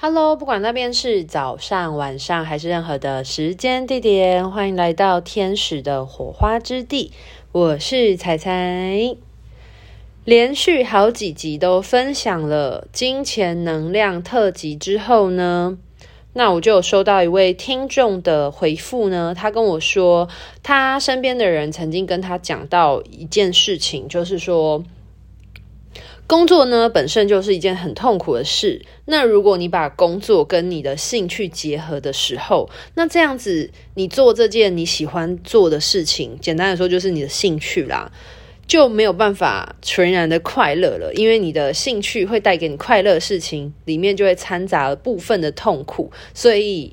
Hello，不管那边是早上、晚上还是任何的时间地点，欢迎来到天使的火花之地。我是彩彩，连续好几集都分享了金钱能量特辑之后呢，那我就有收到一位听众的回复呢，他跟我说，他身边的人曾经跟他讲到一件事情，就是说。工作呢，本身就是一件很痛苦的事。那如果你把工作跟你的兴趣结合的时候，那这样子你做这件你喜欢做的事情，简单来说就是你的兴趣啦，就没有办法全然的快乐了。因为你的兴趣会带给你快乐事情，里面就会掺杂了部分的痛苦。所以，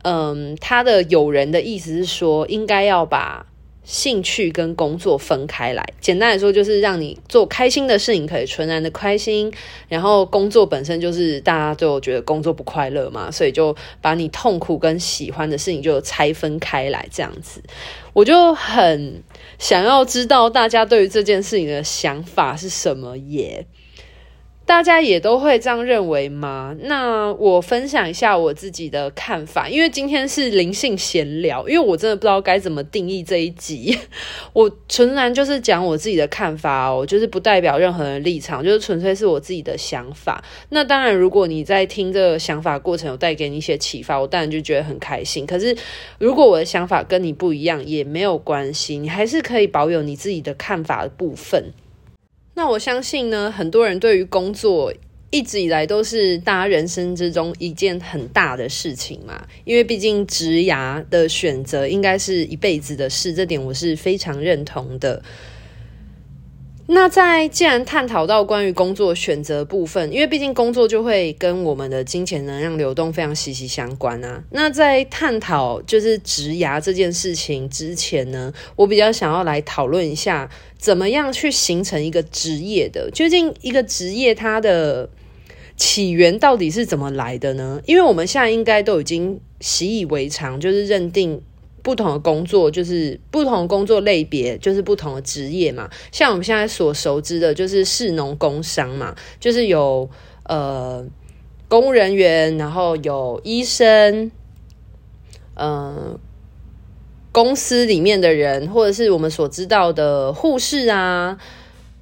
嗯，他的友人的意思是说，应该要把。兴趣跟工作分开来，简单来说就是让你做开心的事情，可以纯然的开心。然后工作本身就是大家都觉得工作不快乐嘛，所以就把你痛苦跟喜欢的事情就拆分开来，这样子。我就很想要知道大家对于这件事情的想法是什么耶。大家也都会这样认为吗？那我分享一下我自己的看法，因为今天是灵性闲聊，因为我真的不知道该怎么定义这一集。我纯然就是讲我自己的看法哦，就是不代表任何人立场，就是纯粹是我自己的想法。那当然，如果你在听这个想法过程有带给你一些启发，我当然就觉得很开心。可是，如果我的想法跟你不一样，也没有关系，你还是可以保有你自己的看法的部分。那我相信呢，很多人对于工作一直以来都是大家人生之中一件很大的事情嘛，因为毕竟职涯的选择应该是一辈子的事，这点我是非常认同的。那在既然探讨到关于工作选择部分，因为毕竟工作就会跟我们的金钱能量流动非常息息相关啊。那在探讨就是职涯这件事情之前呢，我比较想要来讨论一下，怎么样去形成一个职业的？究竟一个职业它的起源到底是怎么来的呢？因为我们现在应该都已经习以为常，就是认定。不同的工作就是不同的工作类别，就是不同的职业嘛。像我们现在所熟知的，就是市农工商嘛，就是有呃公务人员，然后有医生，呃公司里面的人，或者是我们所知道的护士啊。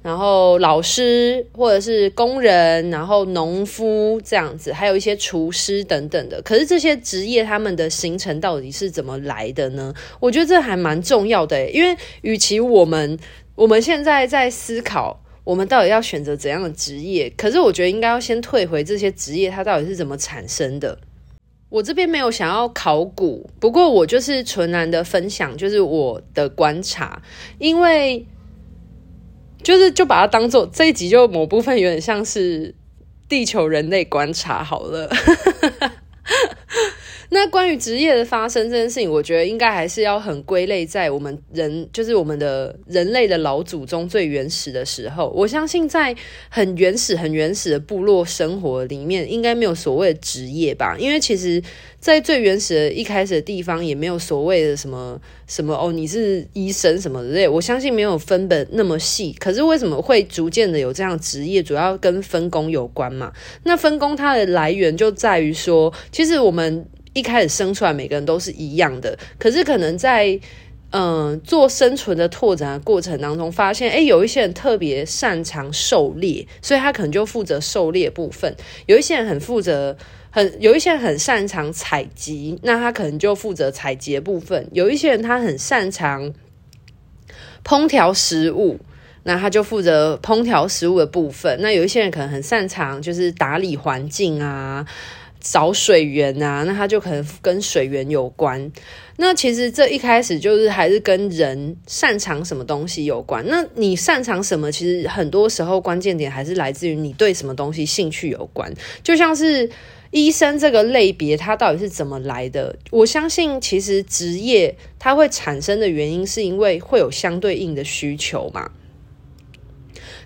然后老师或者是工人，然后农夫这样子，还有一些厨师等等的。可是这些职业他们的形成到底是怎么来的呢？我觉得这还蛮重要的，因为与其我们我们现在在思考我们到底要选择怎样的职业，可是我觉得应该要先退回这些职业它到底是怎么产生的。我这边没有想要考古，不过我就是纯然的分享，就是我的观察，因为。就是就把它当做这一集，就某部分有点像是地球人类观察好了。那关于职业的发生这件事情，我觉得应该还是要很归类在我们人，就是我们的人类的老祖宗最原始的时候。我相信在很原始、很原始的部落生活里面，应该没有所谓的职业吧？因为其实，在最原始的一开始的地方，也没有所谓的什么什么哦，你是医生什么之类。我相信没有分的那么细。可是为什么会逐渐的有这样职业？主要跟分工有关嘛。那分工它的来源就在于说，其实我们。一开始生出来，每个人都是一样的。可是可能在嗯、做生存的拓展的过程当中，发现诶，有一些人特别擅长狩猎，所以他可能就负责狩猎部分；有一些人很负责很有一些人很擅长采集，那他可能就负责采集部分；有一些人他很擅长烹调食物，那他就负责烹调食物的部分。那有一些人可能很擅长就是打理环境啊。找水源啊，那它就可能跟水源有关。那其实这一开始就是还是跟人擅长什么东西有关。那你擅长什么？其实很多时候关键点还是来自于你对什么东西兴趣有关。就像是医生这个类别，它到底是怎么来的？我相信其实职业它会产生的原因，是因为会有相对应的需求嘛。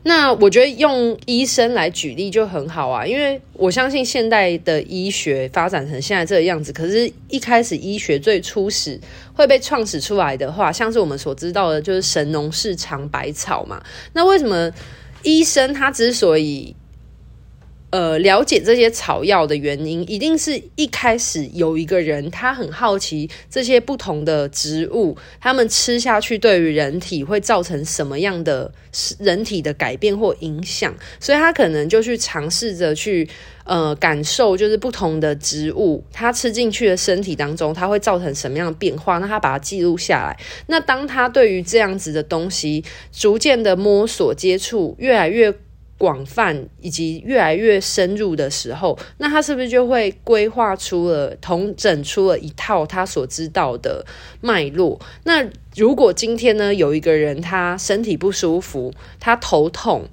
那我觉得用医生来举例就很好啊，因为我相信现代的医学发展成现在这个样子，可是，一开始医学最初始会被创始出来的话，像是我们所知道的，就是神农氏尝百草嘛。那为什么医生他之所以呃，了解这些草药的原因，一定是一开始有一个人，他很好奇这些不同的植物，他们吃下去对于人体会造成什么样的人体的改变或影响，所以他可能就去尝试着去呃感受，就是不同的植物，他吃进去的身体当中，它会造成什么样的变化，那他把它记录下来。那当他对于这样子的东西逐渐的摸索接触，越来越。广泛以及越来越深入的时候，那他是不是就会规划出了、同整出了一套他所知道的脉络？那如果今天呢，有一个人他身体不舒服，他头痛，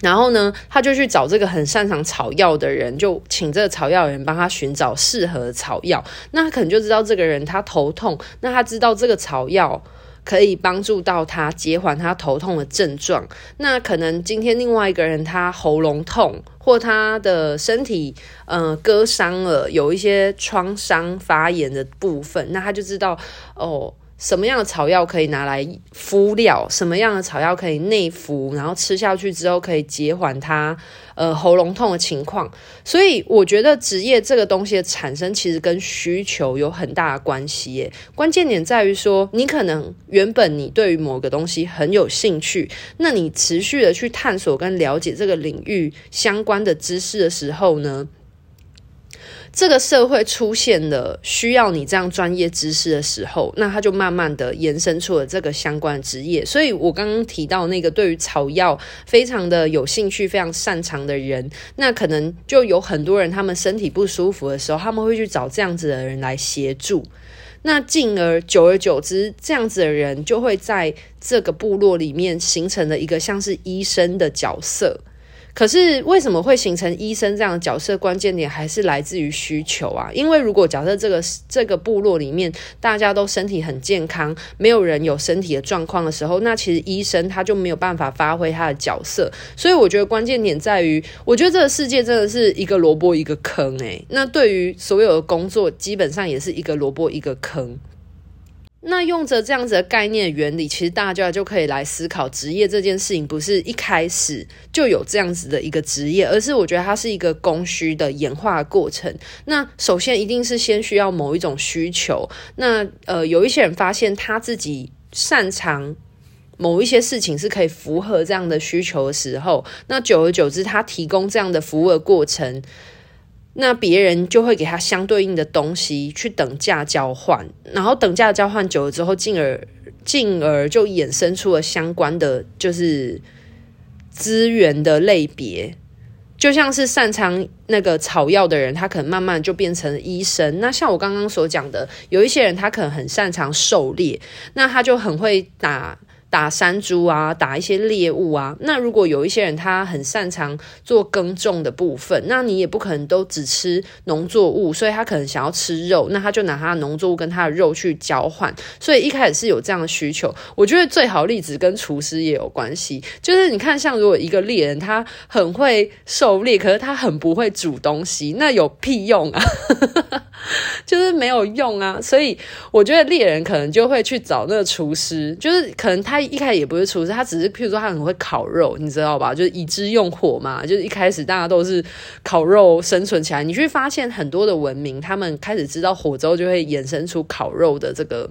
然后呢，他就去找这个很擅长草药的人，就请这个草药人帮他寻找适合草药。那他可能就知道这个人他头痛，那他知道这个草药。可以帮助到他减缓他头痛的症状。那可能今天另外一个人他喉咙痛，或他的身体呃割伤了，有一些创伤发炎的部分，那他就知道哦。什么样的草药可以拿来敷料？什么样的草药可以内服？然后吃下去之后可以减缓它呃喉咙痛的情况。所以我觉得职业这个东西的产生，其实跟需求有很大的关系耶。关键点在于说，你可能原本你对于某个东西很有兴趣，那你持续的去探索跟了解这个领域相关的知识的时候呢，这个社会出现了需要你这样专业知识的时候，那他就慢慢的延伸出了这个相关职业。所以我刚刚提到那个对于草药非常的有兴趣、非常擅长的人，那可能就有很多人他们身体不舒服的时候，他们会去找这样子的人来协助。那进而久而久之，这样子的人就会在这个部落里面形成了一个像是医生的角色。可是为什么会形成医生这样的角色？关键点还是来自于需求啊！因为如果假设这个这个部落里面大家都身体很健康，没有人有身体的状况的时候，那其实医生他就没有办法发挥他的角色。所以我觉得关键点在于，我觉得这个世界真的是一个萝卜一个坑诶。那对于所有的工作，基本上也是一个萝卜一个坑。那用着这样子的概念原理，其实大家就可以来思考职业这件事情，不是一开始就有这样子的一个职业，而是我觉得它是一个供需的演化过程。那首先一定是先需要某一种需求。那呃，有一些人发现他自己擅长某一些事情是可以符合这样的需求的时候，那久而久之，他提供这样的服务的过程。那别人就会给他相对应的东西去等价交换，然后等价交换久了之后，进而进而就衍生出了相关的就是资源的类别，就像是擅长那个草药的人，他可能慢慢就变成医生。那像我刚刚所讲的，有一些人他可能很擅长狩猎，那他就很会打。打山猪啊，打一些猎物啊。那如果有一些人他很擅长做耕种的部分，那你也不可能都只吃农作物，所以他可能想要吃肉，那他就拿他的农作物跟他的肉去交换。所以一开始是有这样的需求。我觉得最好例子跟厨师也有关系，就是你看，像如果一个猎人他很会狩猎，可是他很不会煮东西，那有屁用啊？就是没有用啊。所以我觉得猎人可能就会去找那个厨师，就是可能他。他一开始也不是厨师，他只是譬如说他很会烤肉，你知道吧？就是以之用火嘛，就是一开始大家都是烤肉生存起来。你去发现很多的文明，他们开始知道火之后，就会衍生出烤肉的这个。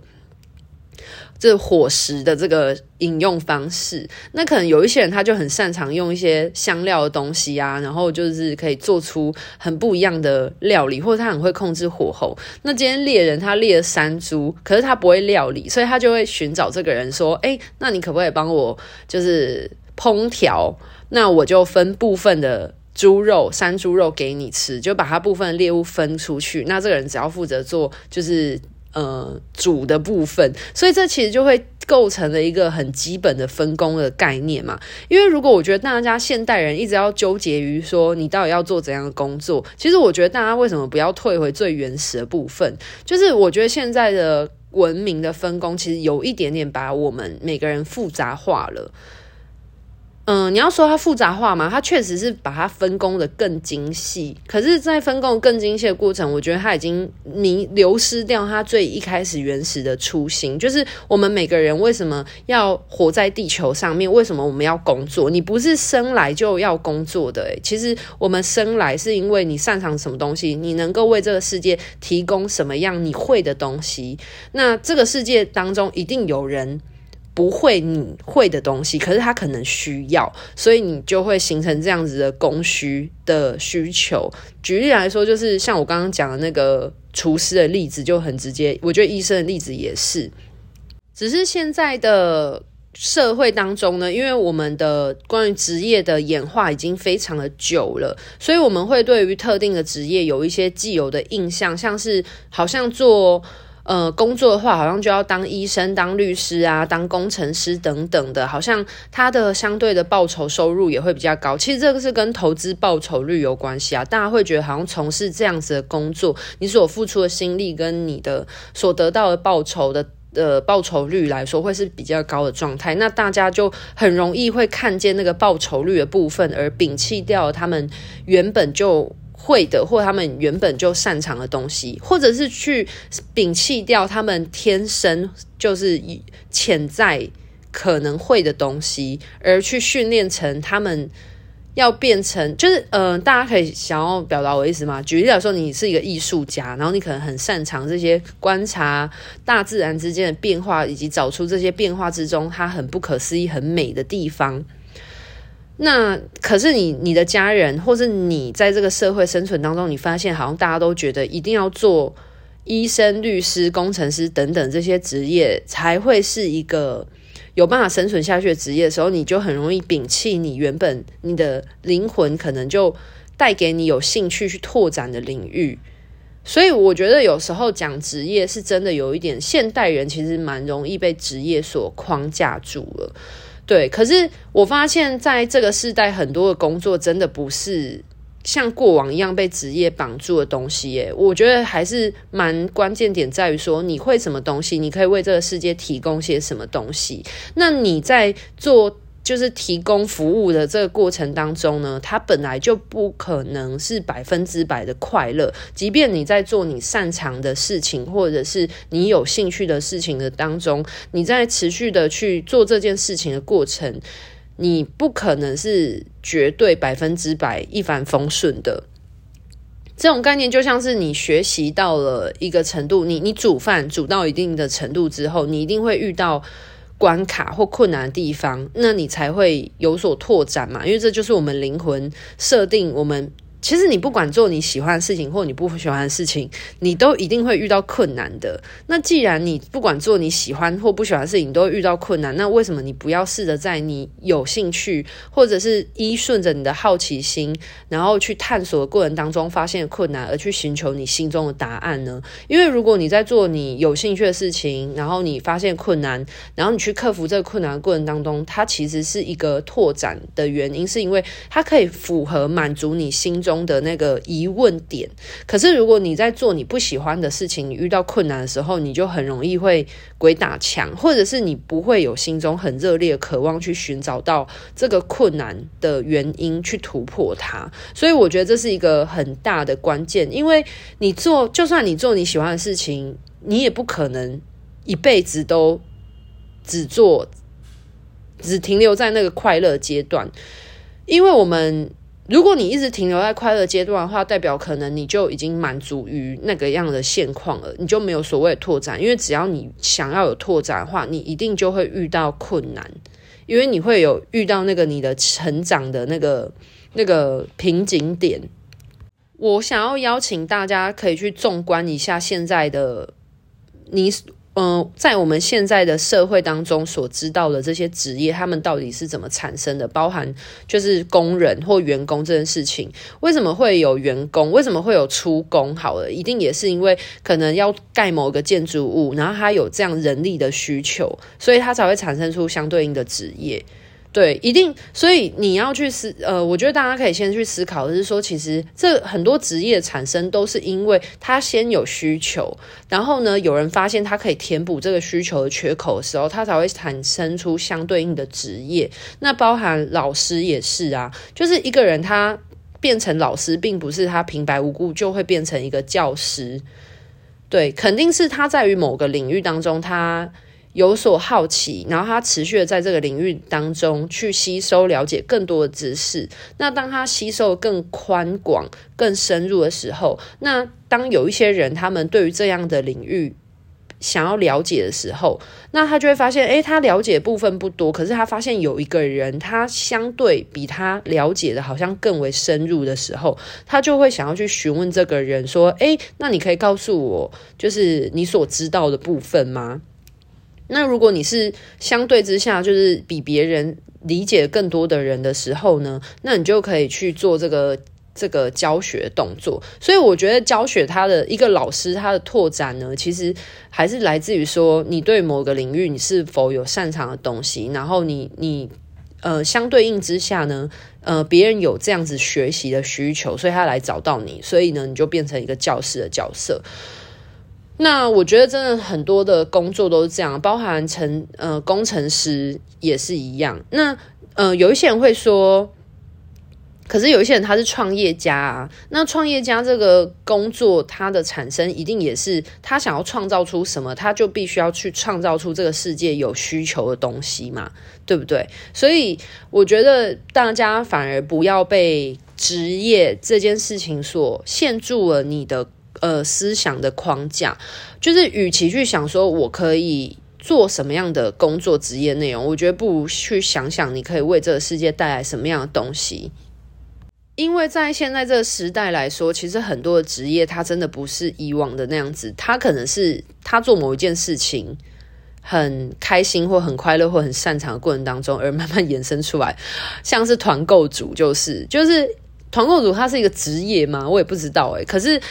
这伙食的这个饮用方式，那可能有一些人他就很擅长用一些香料的东西啊，然后就是可以做出很不一样的料理，或者他很会控制火候。那今天猎人他猎了山猪，可是他不会料理，所以他就会寻找这个人说：“哎，那你可不可以帮我就是烹调？那我就分部分的猪肉、山猪肉给你吃，就把他部分猎物分出去。那这个人只要负责做就是。”呃，主的部分，所以这其实就会构成了一个很基本的分工的概念嘛。因为如果我觉得大家现代人一直要纠结于说你到底要做怎样的工作，其实我觉得大家为什么不要退回最原始的部分？就是我觉得现在的文明的分工其实有一点点把我们每个人复杂化了。嗯，你要说它复杂化嘛，它确实是把它分工的更精细。可是，在分工更精细的过程，我觉得它已经迷流失掉它最一开始原始的初心，就是我们每个人为什么要活在地球上面？为什么我们要工作？你不是生来就要工作的欸，其实我们生来是因为你擅长什么东西，你能够为这个世界提供什么样你会的东西。那这个世界当中一定有人。不会你会的东西，可是他可能需要，所以你就会形成这样子的供需的需求。举例来说，就是像我刚刚讲的那个厨师的例子，就很直接。我觉得医生的例子也是，只是现在的社会当中呢，因为我们的关于职业的演化已经非常的久了，所以我们会对于特定的职业有一些既有的印象，像是好像做。呃，工作的话，好像就要当医生、当律师啊，当工程师等等的，好像他的相对的报酬收入也会比较高。其实这个是跟投资报酬率有关系啊。大家会觉得好像从事这样子的工作，你所付出的心力跟你的所得到的报酬的呃报酬率来说，会是比较高的状态。那大家就很容易会看见那个报酬率的部分，而摒弃掉他们原本就。会的，或他们原本就擅长的东西，或者是去摒弃掉他们天生就是潜在可能会的东西，而去训练成他们要变成，就是嗯、呃，大家可以想要表达我的意思吗？举例来说，你是一个艺术家，然后你可能很擅长这些观察大自然之间的变化，以及找出这些变化之中它很不可思议、很美的地方。那可是你你的家人，或是你在这个社会生存当中，你发现好像大家都觉得一定要做医生、律师、工程师等等这些职业才会是一个有办法生存下去的职业的时候，你就很容易摒弃你原本你的灵魂可能就带给你有兴趣去拓展的领域。所以我觉得有时候讲职业是真的有一点，现代人其实蛮容易被职业所框架住了。对，可是我发现在这个时代，很多的工作真的不是像过往一样被职业绑住的东西耶。我觉得还是蛮关键点在于说，你会什么东西，你可以为这个世界提供些什么东西。那你在做。就是提供服务的这个过程当中呢，它本来就不可能是百分之百的快乐。即便你在做你擅长的事情，或者是你有兴趣的事情的当中，你在持续的去做这件事情的过程，你不可能是绝对百分之百一帆风顺的。这种概念就像是你学习到了一个程度，你你煮饭煮到一定的程度之后，你一定会遇到。关卡或困难的地方，那你才会有所拓展嘛，因为这就是我们灵魂设定我们。其实你不管做你喜欢的事情或你不喜欢的事情，你都一定会遇到困难的。那既然你不管做你喜欢或不喜欢的事情，你都会遇到困难，那为什么你不要试着在你有兴趣或者是依顺着你的好奇心，然后去探索的过程当中发现困难，而去寻求你心中的答案呢？因为如果你在做你有兴趣的事情，然后你发现困难，然后你去克服这个困难的过程当中，它其实是一个拓展的原因，是因为它可以符合满足你心中的那个疑问点，可是如果你在做你不喜欢的事情，你遇到困难的时候，你就很容易会鬼打墙，或者是你不会有心中很热烈渴望去寻找到这个困难的原因，去突破它。所以我觉得这是一个很大的关键，因为你做，就算你做你喜欢的事情，你也不可能一辈子都只做，只停留在那个快乐阶段，因为我们。如果你一直停留在快乐阶段的话，代表可能你就已经满足于那个样的现况了，你就没有所谓的拓展。因为只要你想要有拓展的话，你一定就会遇到困难，因为你会有遇到那个你的成长的那个那个瓶颈点。我想要邀请大家可以去纵观一下现在的你。嗯、在我们现在的社会当中所知道的这些职业，他们到底是怎么产生的？包含就是工人或员工这件事情，为什么会有员工？为什么会有出工？好了，一定也是因为可能要盖某个建筑物，然后他有这样人力的需求，所以他才会产生出相对应的职业。对，一定。所以你要去思，呃，我觉得大家可以先去思考，就是说，其实这很多职业产生都是因为他先有需求，然后呢，有人发现他可以填补这个需求的缺口的时候，他才会产生出相对应的职业。那包含老师也是啊，就是一个人他变成老师，并不是他平白无故就会变成一个教师。对，肯定是他在于某个领域当中，他。有所好奇，然后他持续的在这个领域当中去吸收、了解更多的知识。那当他吸收更宽广、更深入的时候，那当有一些人他们对于这样的领域想要了解的时候，那他就会发现，诶，他了解的部分不多，可是他发现有一个人，他相对比他了解的好像更为深入的时候，他就会想要去询问这个人说，诶，那你可以告诉我，就是你所知道的部分吗？那如果你是相对之下就是比别人理解更多的人的时候呢，那你就可以去做这个这个教学动作。所以我觉得教学他的一个老师他的拓展呢，其实还是来自于说你对某个领域你是否有擅长的东西，然后你你呃相对应之下呢，呃别人有这样子学习的需求，所以他来找到你，所以呢你就变成一个教师的角色。那我觉得真的很多的工作都是这样，包含成呃工程师也是一样。那呃有一些人会说，可是有一些人他是创业家啊。那创业家这个工作，它的产生一定也是他想要创造出什么，他就必须要去创造出这个世界有需求的东西嘛，对不对？所以我觉得大家反而不要被职业这件事情所限住了你的。呃，思想的框架，就是与其去想说我可以做什么样的工作职业内容，我觉得不如去想想你可以为这个世界带来什么样的东西。因为在现在这个时代来说，其实很多的职业它真的不是以往的那样子，它可能是他做某一件事情很开心或很快乐或很擅长的过程当中，而慢慢延伸出来，像是团购组，就是就是团购组，他是一个职业吗？我也不知道诶，可是。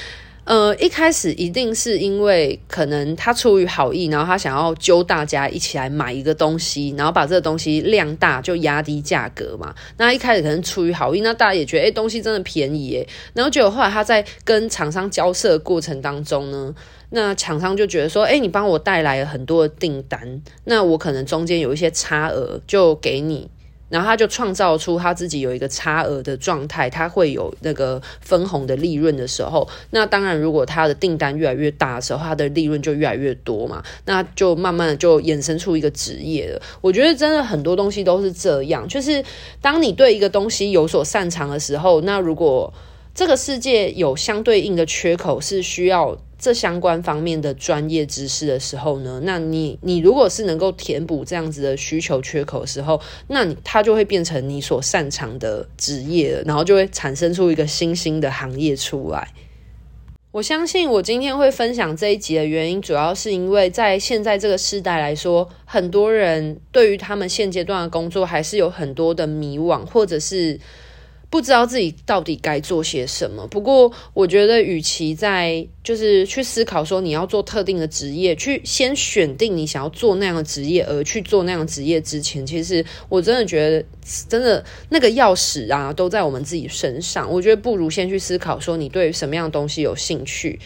呃，一开始一定是因为可能他出于好意，然后他想要揪大家一起来买一个东西，然后把这个东西量大就压低价格嘛。那一开始可能出于好意，那大家也觉得诶，东西真的便宜诶。然后结果后来他在跟厂商交涉的过程当中呢，那厂商就觉得说，诶，你帮我带来了很多的订单，那我可能中间有一些差额就给你。然后他就创造出他自己有一个差额的状态，他会有那个分红的利润的时候，那当然如果他的订单越来越大的时候，他的利润就越来越多嘛，那就慢慢的就衍生出一个职业了。我觉得真的很多东西都是这样，就是当你对一个东西有所擅长的时候，那如果这个世界有相对应的缺口是需要。这相关方面的专业知识的时候呢，那你你如果是能够填补这样子的需求缺口的时候，那你它就会变成你所擅长的职业，然后就会产生出一个新兴的行业出来。我相信我今天会分享这一集的原因，主要是因为在现在这个时代来说，很多人对于他们现阶段的工作还是有很多的迷惘，或者是。不知道自己到底该做些什么。不过，我觉得，与其在就是去思考说你要做特定的职业，去先选定你想要做那样的职业，而去做那样的职业之前，其实我真的觉得，真的那个钥匙啊，都在我们自己身上。我觉得不如先去思考说你对什么样的东西有兴趣。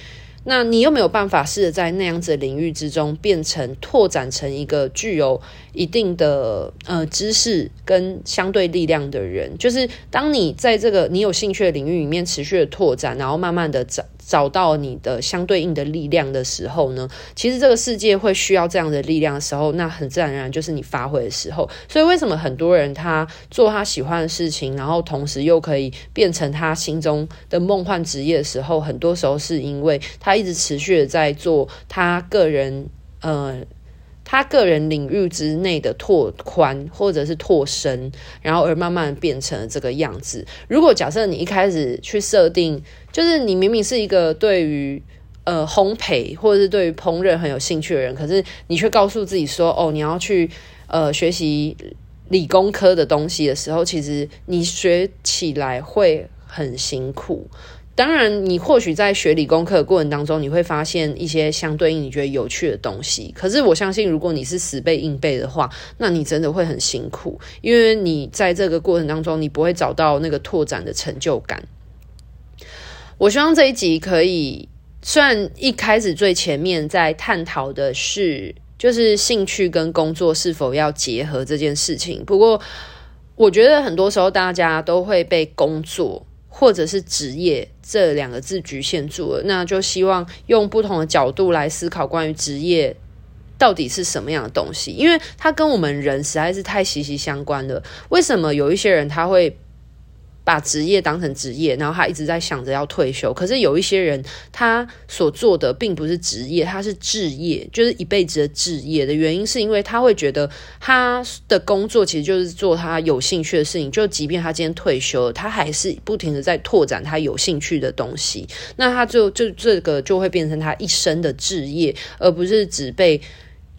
那你又没有办法试着在那样子的领域之中，变成拓展成一个具有一定的呃知识跟相对力量的人？就是当你在这个你有兴趣的领域里面持续的拓展，然后慢慢的长。找到你的相对应的力量的时候呢，其实这个世界会需要这样的力量的时候，那很自然而然就是你发挥的时候。所以为什么很多人他做他喜欢的事情，然后同时又可以变成他心中的梦幻职业的时候，很多时候是因为他一直持续的在做他个人呃。他个人领域之内的拓宽或者是拓深，然后而慢慢变成了这个样子。如果假设你一开始去设定，就是你明明是一个对于呃烘焙或者是对于烹饪很有兴趣的人，可是你却告诉自己说，哦，你要去呃学习理工科的东西的时候，其实你学起来会很辛苦。当然，你或许在学理工科的过程当中，你会发现一些相对应你觉得有趣的东西。可是我相信，如果你是死背硬背的话，那你真的会很辛苦，因为你在这个过程当中，你不会找到那个拓展的成就感。我希望这一集可以，虽然一开始最前面在探讨的是，就是兴趣跟工作是否要结合这件事情，不过我觉得很多时候大家都会被工作或者是职业这两个字局限住了，那就希望用不同的角度来思考关于职业到底是什么样的东西，因为它跟我们人实在是太息息相关了。为什么有一些人他会把职业当成职业，然后他一直在想着要退休。可是有一些人，他所做的并不是职业，他是志业，就是一辈子的志业的原因，是因为他会觉得他的工作其实就是做他有兴趣的事情。就即便他今天退休，他还是不停的在拓展他有兴趣的东西。那他就就这个就会变成他一生的志业，而不是只被。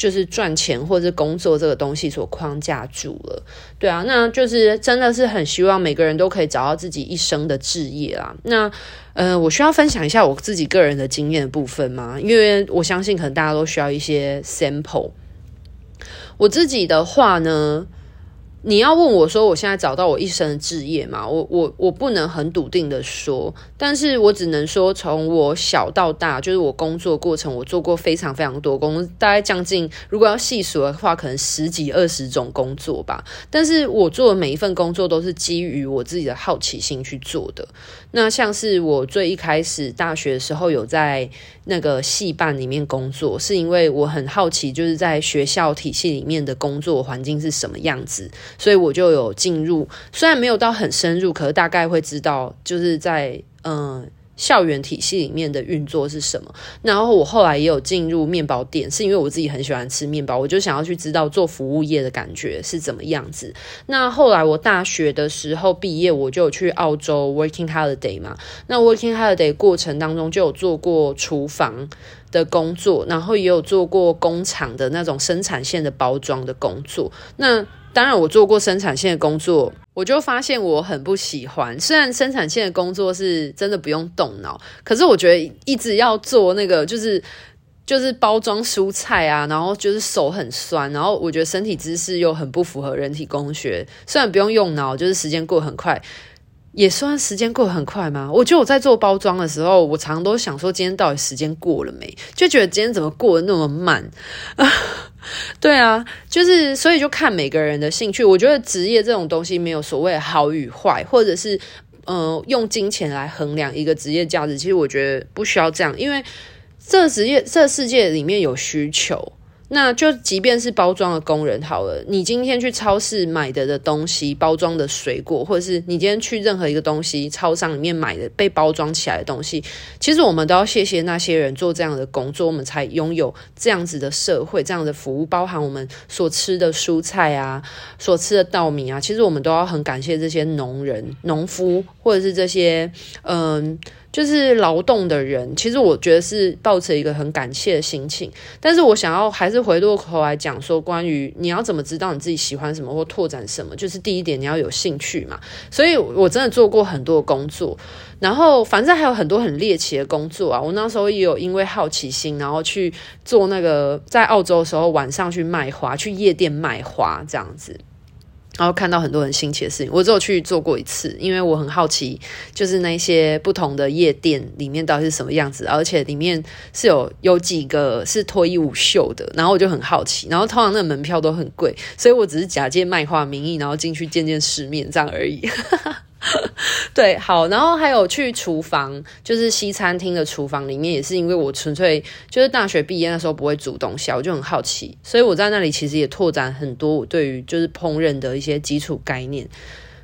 就是赚钱或者工作这个东西所框架住了，对啊，那就是真的是很希望每个人都可以找到自己一生的志业啊。那呃，我需要分享一下我自己个人的经验的部分吗？因为我相信可能大家都需要一些 sample。我自己的话呢。你要问我说，我现在找到我一生的志业吗？我我我不能很笃定的说，但是我只能说，从我小到大，就是我工作过程，我做过非常非常多工，大概将近，如果要细数的话，可能十几二十种工作吧。但是我做的每一份工作都是基于我自己的好奇心去做的。那像是我最一开始大学的时候有在那个系办里面工作，是因为我很好奇，就是在学校体系里面的工作环境是什么样子。所以我就有进入，虽然没有到很深入，可是大概会知道，就是在嗯校园体系里面的运作是什么。然后我后来也有进入面包店，是因为我自己很喜欢吃面包，我就想要去知道做服务业的感觉是怎么样子。那后来我大学的时候毕业，我就去澳洲 working holiday 嘛。那 working holiday 过程当中就有做过厨房的工作，然后也有做过工厂的那种生产线的包装的工作。那当然，我做过生产线的工作，我就发现我很不喜欢。虽然生产线的工作是真的不用动脑，可是我觉得一直要做那个，就是就是包装蔬菜啊，然后就是手很酸，然后我觉得身体姿势又很不符合人体工学。虽然不用用脑，就是时间过很快。也算时间过得很快吗？我觉得我在做包装的时候，我常常都想说，今天到底时间过了没？就觉得今天怎么过得那么慢？对啊，就是所以就看每个人的兴趣。我觉得职业这种东西没有所谓好与坏，或者是呃用金钱来衡量一个职业价值。其实我觉得不需要这样，因为这职业这世界里面有需求。那就即便是包装的工人好了，你今天去超市买的的东西，包装的水果，或者是你今天去任何一个东西超商里面买的被包装起来的东西，其实我们都要谢谢那些人做这样的工作，我们才拥有这样子的社会，这样的服务，包含我们所吃的蔬菜啊，所吃的稻米啊，其实我们都要很感谢这些农人、农夫，或者是这些嗯。就是劳动的人，其实我觉得是抱着一个很感谢的心情。但是我想要还是回过头来讲说，关于你要怎么知道你自己喜欢什么或拓展什么，就是第一点你要有兴趣嘛。所以我真的做过很多工作，然后反正还有很多很猎奇的工作啊。我那时候也有因为好奇心，然后去做那个在澳洲的时候晚上去卖花，去夜店卖花这样子。然后看到很多很新奇的事情，我只有去做过一次，因为我很好奇，就是那些不同的夜店里面到底是什么样子，而且里面是有有几个是脱衣舞秀的，然后我就很好奇，然后通常那个门票都很贵，所以我只是假借卖画名义，然后进去见见世面这样而已。对，好，然后还有去厨房，就是西餐厅的厨房里面，也是因为我纯粹就是大学毕业那时候不会煮东西，我就很好奇，所以我在那里其实也拓展很多我对于就是烹饪的一些基础概念。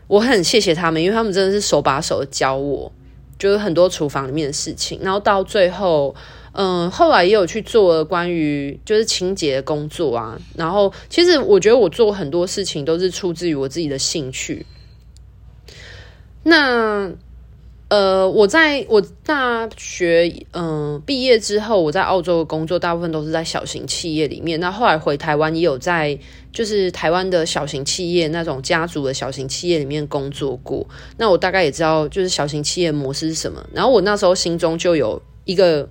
我很谢谢他们，因为他们真的是手把手的教我，就是很多厨房里面的事情。然后到最后，嗯，后来也有去做了关于就是清洁的工作啊。然后其实我觉得我做很多事情都是出自于我自己的兴趣。那呃，我在我大学嗯、毕业之后，我在澳洲的工作大部分都是在小型企业里面。那后来回台湾也有在就是台湾的小型企业那种家族的小型企业里面工作过。那我大概也知道就是小型企业模式是什么。然后我那时候心中就有一个。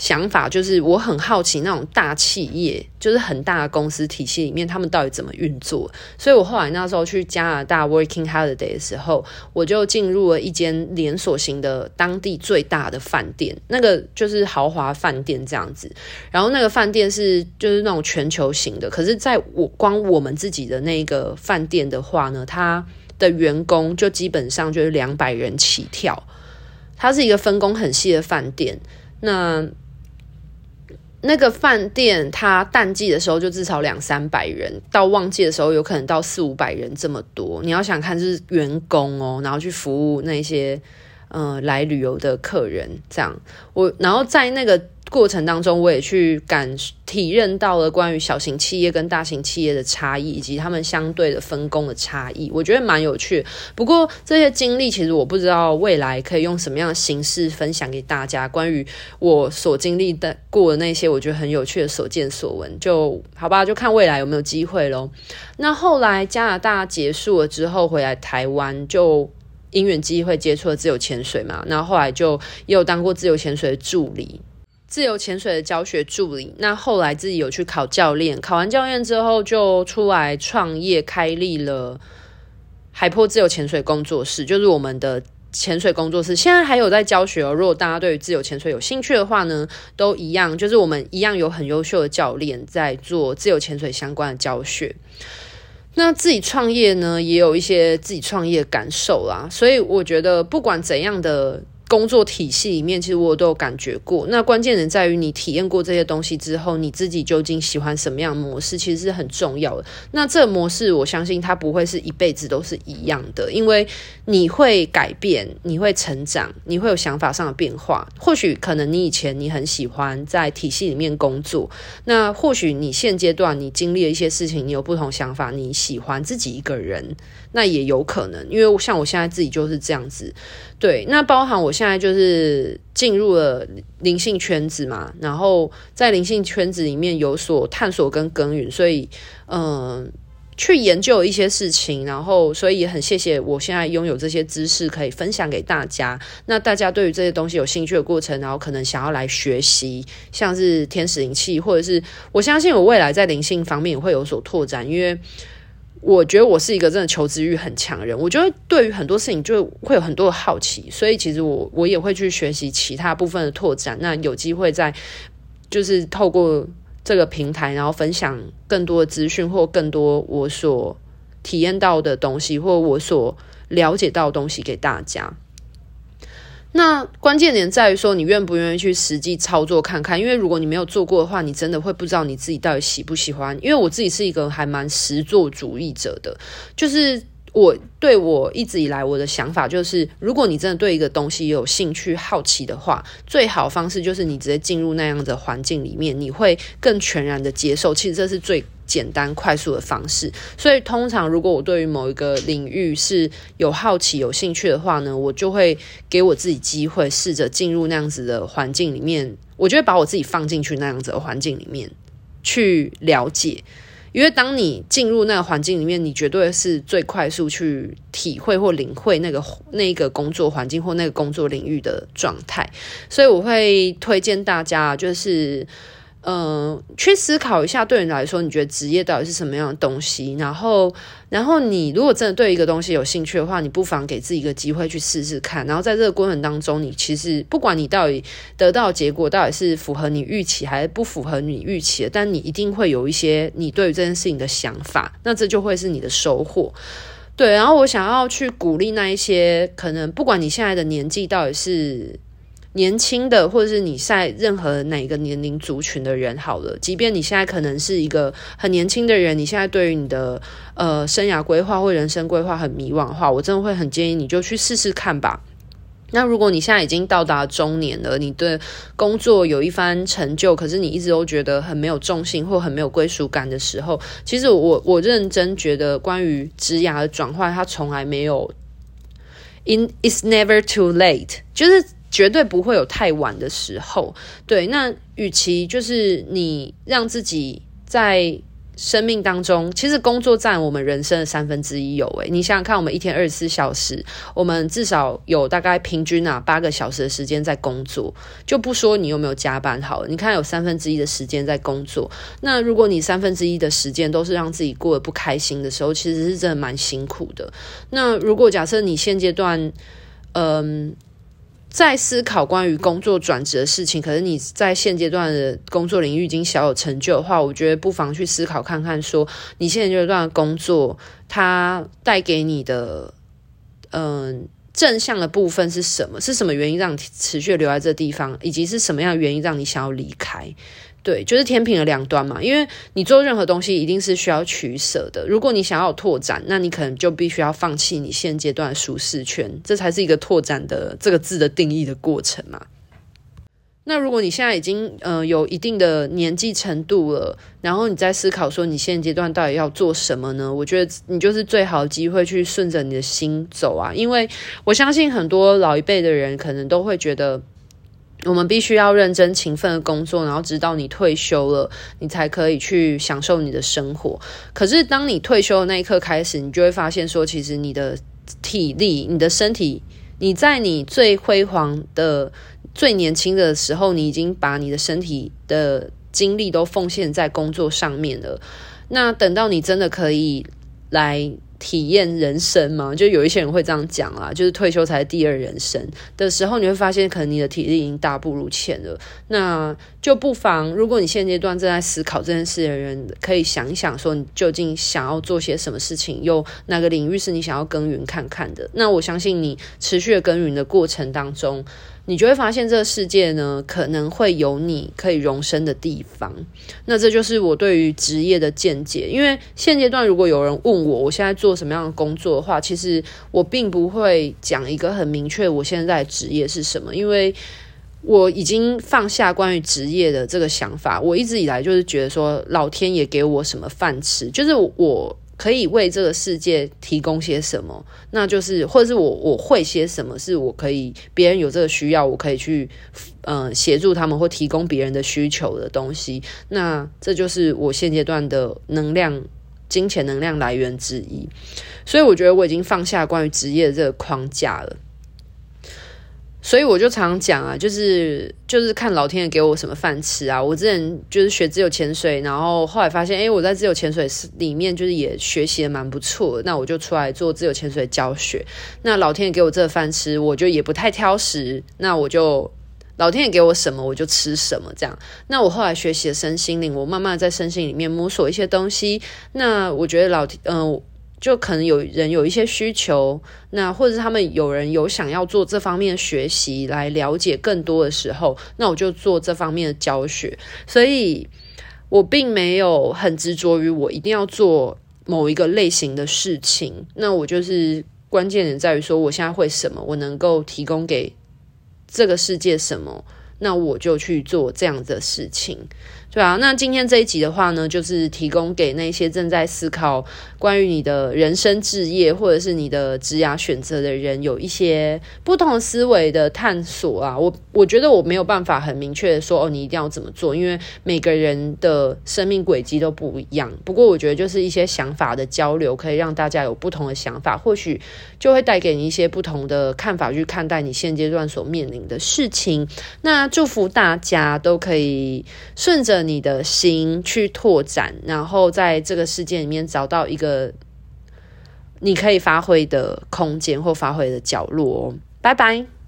想法就是我很好奇那种大企业，就是很大的公司体系里面，他们到底怎么运作。所以我后来那时候去加拿大 working holiday 的时候，我就进入了一间连锁型的当地最大的饭店，那个就是豪华饭店这样子。然后那个饭店是就是那种全球型的，可是在我光我们自己的那个饭店的话呢，它的员工就基本上就是两百人起跳。它是一个分工很细的饭店，那。那个饭店，它淡季的时候就至少两三百人，到旺季的时候有可能到四五百人这么多。你要想看，就是员工哦，然后去服务那些呃来旅游的客人，这样我然后在那个。过程当中，我也去感体认到了关于小型企业跟大型企业的差异，以及他们相对的分工的差异，我觉得蛮有趣。不过这些经历，其实我不知道未来可以用什么样的形式分享给大家。关于我所经历的过的那些，我觉得很有趣的所见所闻，就好吧，就看未来有没有机会喽。那后来加拿大结束了之后，回来台湾就因缘机会接触了自由潜水嘛，然后后来就也有当过自由潜水的助理。自由潜水的教学助理，那后来自己有去考教练，考完教练之后就出来创业，开立了海波自由潜水工作室，就是我们的潜水工作室。现在还有在教学哦。如果大家对于自由潜水有兴趣的话呢，都一样，就是我们一样有很优秀的教练在做自由潜水相关的教学。那自己创业呢，也有一些自己创业的感受啦，所以我觉得不管怎样的。工作体系里面，其实我都有感觉过。那关键点在于你体验过这些东西之后，你自己究竟喜欢什么样的模式，其实是很重要的。那这模式，我相信它不会是一辈子都是一样的，因为你会改变，你会成长，你会有想法上的变化。或许可能你以前你很喜欢在体系里面工作，那或许你现阶段你经历了一些事情，你有不同想法，你喜欢自己一个人，那也有可能。因为像我现在自己就是这样子。对，那包含我现在就是进入了灵性圈子嘛，然后在灵性圈子里面有所探索跟耕耘，所以嗯、去研究一些事情，然后所以也很谢谢我现在拥有这些知识可以分享给大家。那大家对于这些东西有兴趣的过程，然后可能想要来学习，像是天使灵气，或者是我相信我未来在灵性方面也会有所拓展，因为。我觉得我是一个真的求知欲很强的人，我觉得对于很多事情就会有很多的好奇，所以其实我我也会去学习其他部分的拓展。那有机会在就是透过这个平台，然后分享更多的资讯或更多我所体验到的东西，或我所了解到的东西给大家。那关键点在于说，你愿不愿意去实际操作看看？因为如果你没有做过的话，你真的会不知道你自己到底喜不喜欢。因为我自己是一个还蛮实作主义者的，就是。我对我一直以来我的想法就是，如果你真的对一个东西有兴趣、好奇的话，最好方式就是你直接进入那样的环境里面，你会更全然的接受。其实这是最简单、快速的方式。所以，通常如果我对于某一个领域是有好奇、有兴趣的话呢，我就会给我自己机会，试着进入那样子的环境里面。我就会把我自己放进去那样子的环境里面去了解。因为当你进入那个环境里面，你绝对是最快速去体会或领会那个那个工作环境或那个工作领域的状态，所以我会推荐大家就是。嗯、去思考一下，对你来说，你觉得职业到底是什么样的东西？然后，然后你如果真的对一个东西有兴趣的话，你不妨给自己一个机会去试试看。然后在这个过程当中，你其实不管你到底得到结果到底是符合你预期还是不符合你预期的，但你一定会有一些你对于这件事情的想法，那这就会是你的收获。对，然后我想要去鼓励那一些可能不管你现在的年纪到底是。年轻的，或者是你在任何哪个年龄族群的人，好了，即便你现在可能是一个很年轻的人，你现在对于你的呃生涯规划或人生规划很迷惘的话，我真的会很建议你就去试试看吧。那如果你现在已经到达中年了，你对工作有一番成就，可是你一直都觉得很没有重心或很没有归属感的时候，其实我我认真觉得，关于职涯的转换，它从来没有。in it's never too late，就是绝对不会有太晚的时候。对，那与其就是你让自己在。生命当中，其实工作占我们人生的三分之一有诶，你想想看，我们一天二十四小时，我们至少有大概平均啊八个小时的时间在工作，就不说你有没有加班好了。你看有三分之一的时间在工作，那如果你三分之一的时间都是让自己过得不开心的时候，其实是真的蛮辛苦的。那如果假设你现阶段，嗯。在思考关于工作转职的事情，可是你在现阶段的工作领域已经小有成就的话，我觉得不妨去思考看看，说你现阶段的工作它带给你的，嗯，正向的部分是什么？是什么原因让你持续留在这地方，以及是什么样的原因让你想要离开？对，就是天平的两端嘛，因为你做任何东西一定是需要取舍的。如果你想要拓展，那你可能就必须要放弃你现阶段的舒适圈，这才是一个拓展的这个字的定义的过程嘛。那如果你现在已经呃有一定的年纪程度了，然后你在思考说你现阶段到底要做什么呢？我觉得你就是最好的机会去顺着你的心走啊，因为我相信很多老一辈的人可能都会觉得。我们必须要认真勤奋的工作，然后直到你退休了，你才可以去享受你的生活。可是，当你退休的那一刻开始，你就会发现说，其实你的体力、你的身体，你在你最辉煌的、最年轻的时候，你已经把你的身体的精力都奉献在工作上面了。那等到你真的可以来。体验人生嘛，就有一些人会这样讲啦，就是退休才是第二人生的时候，你会发现可能你的体力已经大不如前了。那就不妨，如果你现阶段正在思考这件事的人，可以想一想，说你究竟想要做些什么事情，又哪个领域是你想要耕耘看看的。那我相信你持续的耕耘的过程当中。你就会发现，这个世界呢，可能会有你可以容身的地方。那这就是我对于职业的见解。因为现阶段，如果有人问我，我现在做什么样的工作的话，其实我并不会讲一个很明确，我现在职业是什么，因为我已经放下关于职业的这个想法。我一直以来就是觉得说，老天爷给我什么饭吃，就是我。可以为这个世界提供些什么？那就是，或者是我我会些什么？是我可以别人有这个需要，我可以去嗯协助他们或提供别人的需求的东西。那这就是我现阶段的能量、金钱能量来源之一。所以我觉得我已经放下关于职业这个框架了。所以我就常讲啊，就是就是看老天爷给我什么饭吃啊。我之前就是学自由潜水，然后后来发现，诶，我在自由潜水里面就是也学习的蛮不错。那我就出来做自由潜水教学。那老天爷给我这饭吃，我就也不太挑食。那我就老天爷给我什么，我就吃什么这样。那我后来学习了身心灵，我慢慢在身心里面摸索一些东西。那我觉得老天，嗯、就可能有人有一些需求，那或者是他们有人有想要做这方面的学习来了解更多的时候，那我就做这方面的教学。所以我并没有很执着于我一定要做某一个类型的事情。那我就是关键点在于说，我现在会什么，我能够提供给这个世界什么，那我就去做这样的事情。对啊，那今天这一集的话呢，就是提供给那些正在思考关于你的人生置业或者是你的职涯选择的人，有一些不同思维的探索啊。我我觉得我没有办法很明确的说哦，你一定要怎么做，因为每个人的生命轨迹都不一样。不过我觉得就是一些想法的交流，可以让大家有不同的想法，或许就会带给你一些不同的看法去看待你现阶段所面临的事情。那祝福大家都可以顺着你的心去拓展，然后在这个世界里面找到一个你可以发挥的空间或发挥的角落哦。拜拜。